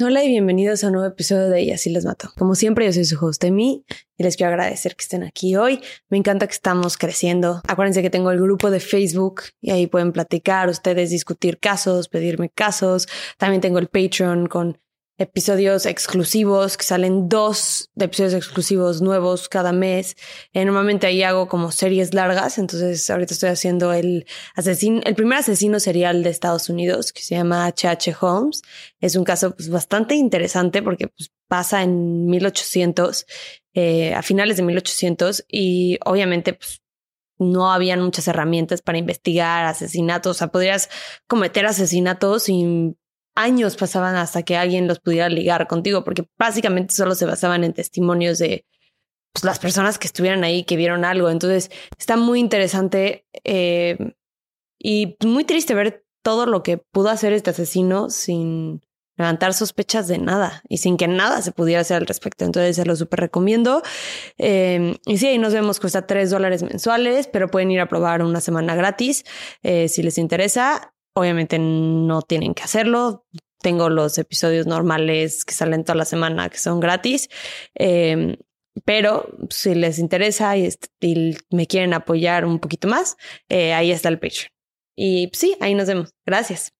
Hola y bienvenidos a un nuevo episodio de Ella sí les mato. Como siempre, yo soy su host Emi y les quiero agradecer que estén aquí hoy. Me encanta que estamos creciendo. Acuérdense que tengo el grupo de Facebook y ahí pueden platicar ustedes, discutir casos, pedirme casos. También tengo el Patreon con episodios exclusivos, que salen dos episodios exclusivos nuevos cada mes. Eh, normalmente ahí hago como series largas, entonces ahorita estoy haciendo el asesino, el primer asesino serial de Estados Unidos, que se llama H.H. Holmes. Es un caso pues, bastante interesante porque pues, pasa en 1800, eh, a finales de 1800, y obviamente pues, no habían muchas herramientas para investigar asesinatos. O sea, podrías cometer asesinatos sin años pasaban hasta que alguien los pudiera ligar contigo, porque básicamente solo se basaban en testimonios de pues, las personas que estuvieran ahí, que vieron algo. Entonces, está muy interesante eh, y muy triste ver todo lo que pudo hacer este asesino sin levantar sospechas de nada y sin que nada se pudiera hacer al respecto. Entonces se lo súper recomiendo. Eh, y sí, ahí nos vemos, cuesta tres dólares mensuales, pero pueden ir a probar una semana gratis eh, si les interesa. Obviamente no tienen que hacerlo. Tengo los episodios normales que salen toda la semana que son gratis. Em, pero si les interesa y, me quieren apoyar un poquito más, eh, ahí está el Patreon. Y sí, ahí nos vemos. Gracias.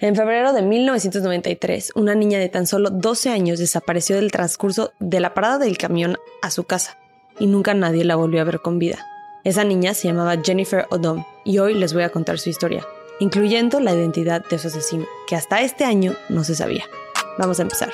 En febrero de 1993, una niña de tan solo 12 años desapareció del transcurso de la parada del camión a su casa y nunca nadie la volvió a ver con vida. Esa niña se llamaba Jennifer Odom y hoy les voy a contar su historia incluyendo la identidad de su asesino, que hasta este año no se sabía. Vamos a empezar.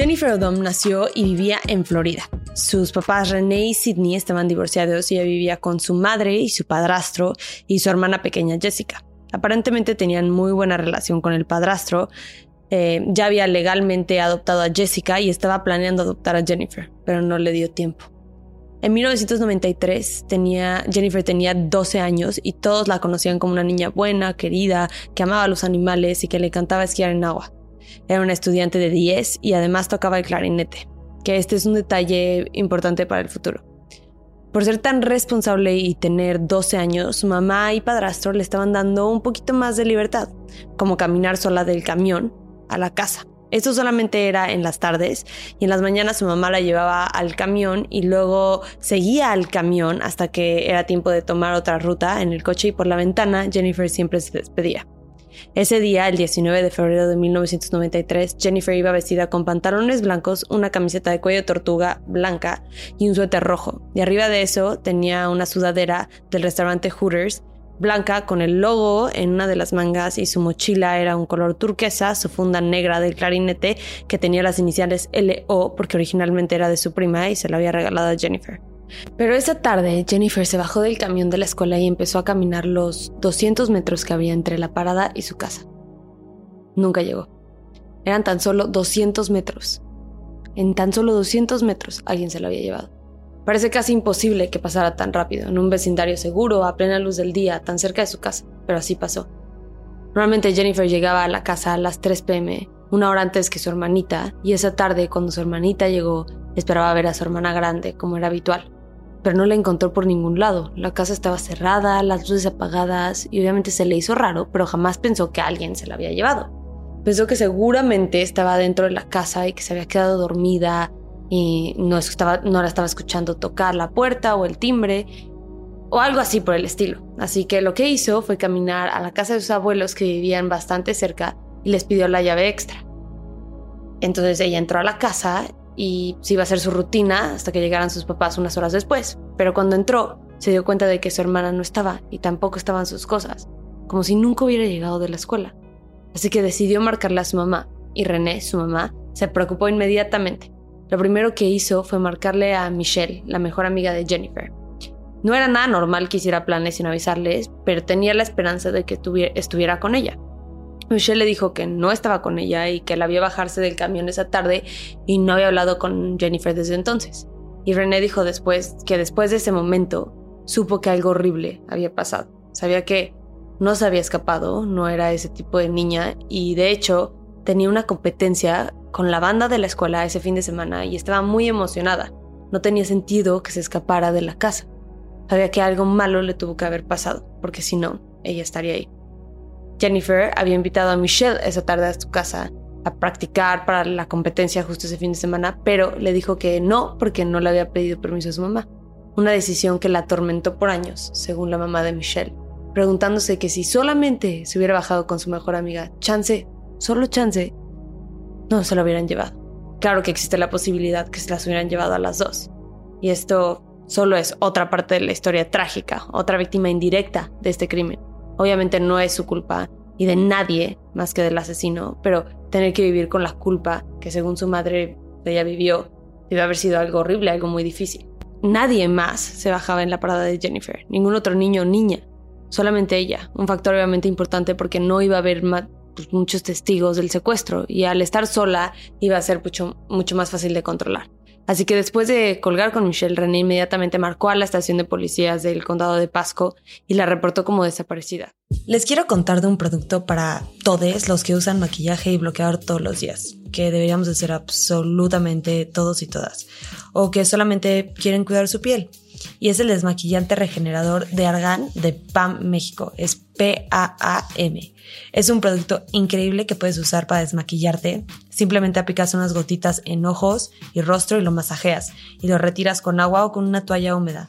Jennifer Odom nació y vivía en Florida. Sus papás René y Sidney estaban divorciados y ella vivía con su madre y su padrastro y su hermana pequeña Jessica. Aparentemente tenían muy buena relación con el padrastro. Eh, ya había legalmente adoptado a Jessica y estaba planeando adoptar a Jennifer, pero no le dio tiempo. En 1993 tenía, Jennifer tenía 12 años y todos la conocían como una niña buena, querida, que amaba a los animales y que le encantaba esquiar en agua. Era una estudiante de 10 y además tocaba el clarinete, que este es un detalle importante para el futuro. Por ser tan responsable y tener 12 años, su mamá y padrastro le estaban dando un poquito más de libertad, como caminar sola del camión a la casa. Esto solamente era en las tardes y en las mañanas su mamá la llevaba al camión y luego seguía al camión hasta que era tiempo de tomar otra ruta en el coche y por la ventana Jennifer siempre se despedía. Ese día, el 19 de febrero de 1993, Jennifer iba vestida con pantalones blancos, una camiseta de cuello tortuga blanca y un suéter rojo. Y arriba de eso tenía una sudadera del restaurante Hooters blanca con el logo en una de las mangas y su mochila era un color turquesa, su funda negra del clarinete que tenía las iniciales LO porque originalmente era de su prima y se la había regalado a Jennifer. Pero esa tarde Jennifer se bajó del camión de la escuela y empezó a caminar los 200 metros que había entre la parada y su casa. Nunca llegó. Eran tan solo 200 metros. En tan solo 200 metros alguien se lo había llevado. Parece casi imposible que pasara tan rápido, en un vecindario seguro, a plena luz del día, tan cerca de su casa, pero así pasó. Normalmente Jennifer llegaba a la casa a las 3 pm, una hora antes que su hermanita, y esa tarde, cuando su hermanita llegó, esperaba ver a su hermana grande, como era habitual pero no la encontró por ningún lado. La casa estaba cerrada, las luces apagadas y obviamente se le hizo raro, pero jamás pensó que alguien se la había llevado. Pensó que seguramente estaba dentro de la casa y que se había quedado dormida y no, estaba, no la estaba escuchando tocar la puerta o el timbre o algo así por el estilo. Así que lo que hizo fue caminar a la casa de sus abuelos que vivían bastante cerca y les pidió la llave extra. Entonces ella entró a la casa y se iba a hacer su rutina hasta que llegaran sus papás unas horas después. Pero cuando entró, se dio cuenta de que su hermana no estaba y tampoco estaban sus cosas, como si nunca hubiera llegado de la escuela. Así que decidió marcarle a su mamá y René, su mamá, se preocupó inmediatamente. Lo primero que hizo fue marcarle a Michelle, la mejor amiga de Jennifer. No era nada normal que hiciera planes sin avisarles, pero tenía la esperanza de que estuviera con ella. Michelle le dijo que no estaba con ella y que la vio bajarse del camión esa tarde y no había hablado con Jennifer desde entonces. Y René dijo después que después de ese momento supo que algo horrible había pasado. Sabía que no se había escapado, no era ese tipo de niña y de hecho tenía una competencia con la banda de la escuela ese fin de semana y estaba muy emocionada. No tenía sentido que se escapara de la casa. Sabía que algo malo le tuvo que haber pasado, porque si no, ella estaría ahí. Jennifer había invitado a Michelle esa tarde a su casa a practicar para la competencia justo ese fin de semana, pero le dijo que no porque no le había pedido permiso a su mamá. Una decisión que la atormentó por años, según la mamá de Michelle, preguntándose que si solamente se hubiera bajado con su mejor amiga, chance, solo chance, no se lo hubieran llevado. Claro que existe la posibilidad que se las hubieran llevado a las dos. Y esto solo es otra parte de la historia trágica, otra víctima indirecta de este crimen. Obviamente no es su culpa y de nadie más que del asesino, pero tener que vivir con la culpa que según su madre ella vivió debe haber sido algo horrible, algo muy difícil. Nadie más se bajaba en la parada de Jennifer, ningún otro niño o niña, solamente ella, un factor obviamente importante porque no iba a haber pues, muchos testigos del secuestro y al estar sola iba a ser mucho, mucho más fácil de controlar. Así que después de colgar con Michelle, René inmediatamente marcó a la estación de policías del condado de Pasco y la reportó como desaparecida. Les quiero contar de un producto para todos los que usan maquillaje y bloqueador todos los días, que deberíamos hacer absolutamente todos y todas, o que solamente quieren cuidar su piel y es el desmaquillante regenerador de Argan de PAM México. Es P-A-A-M. Es un producto increíble que puedes usar para desmaquillarte. Simplemente aplicas unas gotitas en ojos y rostro y lo masajeas y lo retiras con agua o con una toalla húmeda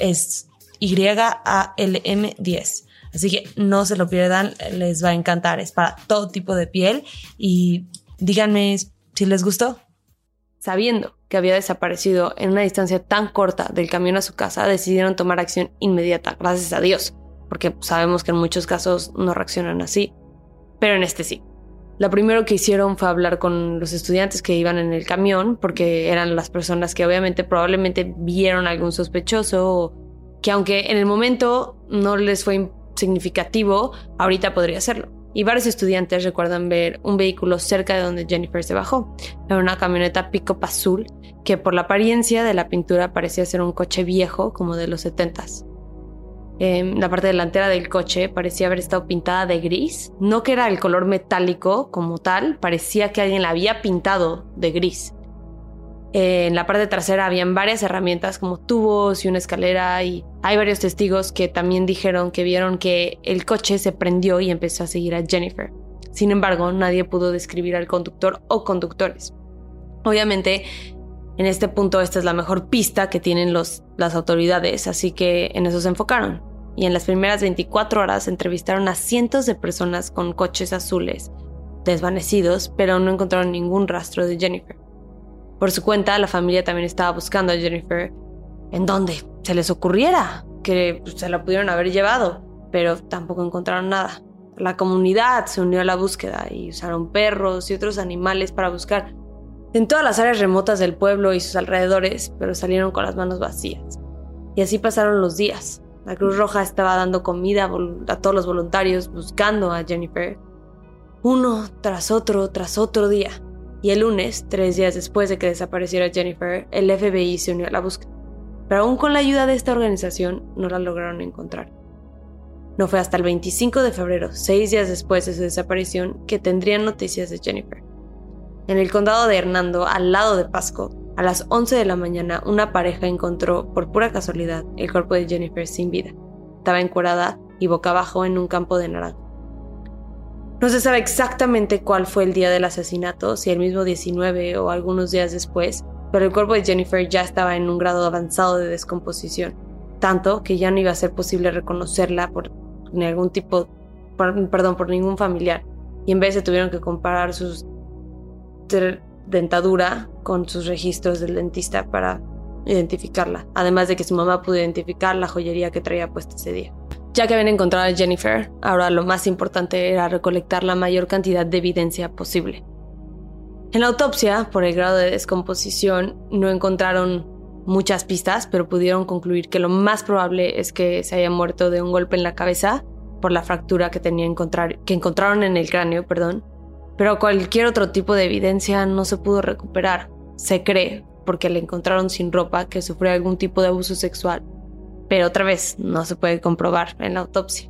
Es Y-A-L-M 10. Así que no se lo pierdan, les va a encantar. Es para todo tipo de piel y díganme si les gustó. Sabiendo que había desaparecido en una distancia tan corta del camión a su casa, decidieron tomar acción inmediata, gracias a Dios, porque sabemos que en muchos casos no reaccionan así, pero en este sí. Lo primero que hicieron fue hablar con los estudiantes que iban en el camión, porque eran las personas que obviamente probablemente vieron algún sospechoso, que aunque en el momento no les fue significativo, ahorita podría serlo. Y varios estudiantes recuerdan ver un vehículo cerca de donde Jennifer se bajó. Era una camioneta pick azul que por la apariencia de la pintura parecía ser un coche viejo como de los 70s. La parte delantera del coche parecía haber estado pintada de gris. No que era el color metálico como tal, parecía que alguien la había pintado de gris en la parte trasera habían varias herramientas como tubos y una escalera y hay varios testigos que también dijeron que vieron que el coche se prendió y empezó a seguir a Jennifer. Sin embargo, nadie pudo describir al conductor o conductores. Obviamente, en este punto esta es la mejor pista que tienen los, las autoridades, así que en eso se enfocaron. Y en las primeras 24 horas entrevistaron a cientos de personas con coches azules desvanecidos, pero no encontraron ningún rastro de Jennifer. Por su cuenta, la familia también estaba buscando a Jennifer en donde se les ocurriera que pues, se la pudieron haber llevado, pero tampoco encontraron nada. La comunidad se unió a la búsqueda y usaron perros y otros animales para buscar en todas las áreas remotas del pueblo y sus alrededores, pero salieron con las manos vacías. Y así pasaron los días. La Cruz Roja estaba dando comida a todos los voluntarios buscando a Jennifer. Uno tras otro, tras otro día. Y el lunes, tres días después de que desapareciera Jennifer, el FBI se unió a la búsqueda. Pero aún con la ayuda de esta organización no la lograron encontrar. No fue hasta el 25 de febrero, seis días después de su desaparición, que tendrían noticias de Jennifer. En el condado de Hernando, al lado de Pasco, a las 11 de la mañana, una pareja encontró, por pura casualidad, el cuerpo de Jennifer sin vida. Estaba encurada y boca abajo en un campo de naranja. No se sabe exactamente cuál fue el día del asesinato, si el mismo 19 o algunos días después, pero el cuerpo de Jennifer ya estaba en un grado avanzado de descomposición. tanto que ya no iba a ser posible reconocerla por ningún tipo, perdón, por ningún familiar. Y en vez se tuvieron que comparar su dentadura con sus registros del dentista para identificarla, además de que su mamá pudo identificar la joyería que traía puesta ese día. Ya que habían encontrado a Jennifer, ahora lo más importante era recolectar la mayor cantidad de evidencia posible. En la autopsia, por el grado de descomposición, no encontraron muchas pistas, pero pudieron concluir que lo más probable es que se haya muerto de un golpe en la cabeza por la fractura que, tenía que encontraron en el cráneo, perdón. Pero cualquier otro tipo de evidencia no se pudo recuperar. Se cree, porque le encontraron sin ropa, que sufrió algún tipo de abuso sexual pero otra vez no se puede comprobar en la autopsia.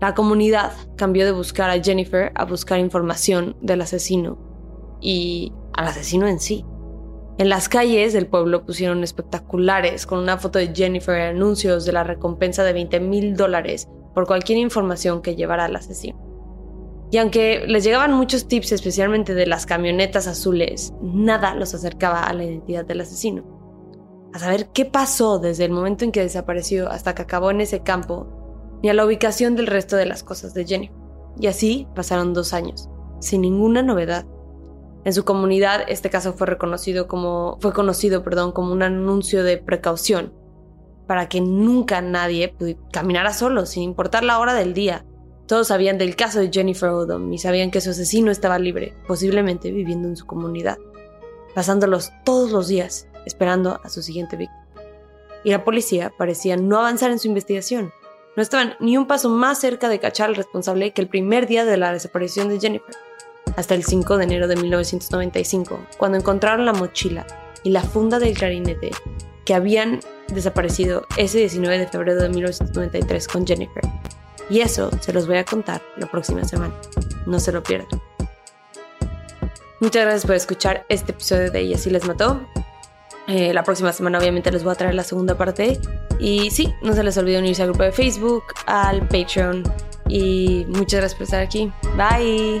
La comunidad cambió de buscar a Jennifer a buscar información del asesino y al asesino en sí. En las calles del pueblo pusieron espectaculares con una foto de Jennifer y anuncios de la recompensa de 20 mil dólares por cualquier información que llevara al asesino. Y aunque les llegaban muchos tips, especialmente de las camionetas azules, nada los acercaba a la identidad del asesino a saber qué pasó desde el momento en que desapareció hasta que acabó en ese campo, ni a la ubicación del resto de las cosas de Jenny. Y así pasaron dos años, sin ninguna novedad. En su comunidad este caso fue reconocido como fue conocido, perdón, como un anuncio de precaución para que nunca nadie caminara solo, sin importar la hora del día. Todos sabían del caso de Jennifer Odom y sabían que su asesino estaba libre, posiblemente viviendo en su comunidad, pasándolos todos los días esperando a su siguiente víctima. Y la policía parecía no avanzar en su investigación. No estaban ni un paso más cerca de cachar al responsable que el primer día de la desaparición de Jennifer, hasta el 5 de enero de 1995, cuando encontraron la mochila y la funda del clarinete que habían desaparecido ese 19 de febrero de 1993 con Jennifer. Y eso se los voy a contar la próxima semana. No se lo pierdan. Muchas gracias por escuchar este episodio de Ella si les mató. Eh, la próxima semana obviamente les voy a traer la segunda parte. Y sí, no se les olvide unirse al grupo de Facebook, al Patreon. Y muchas gracias por estar aquí. Bye.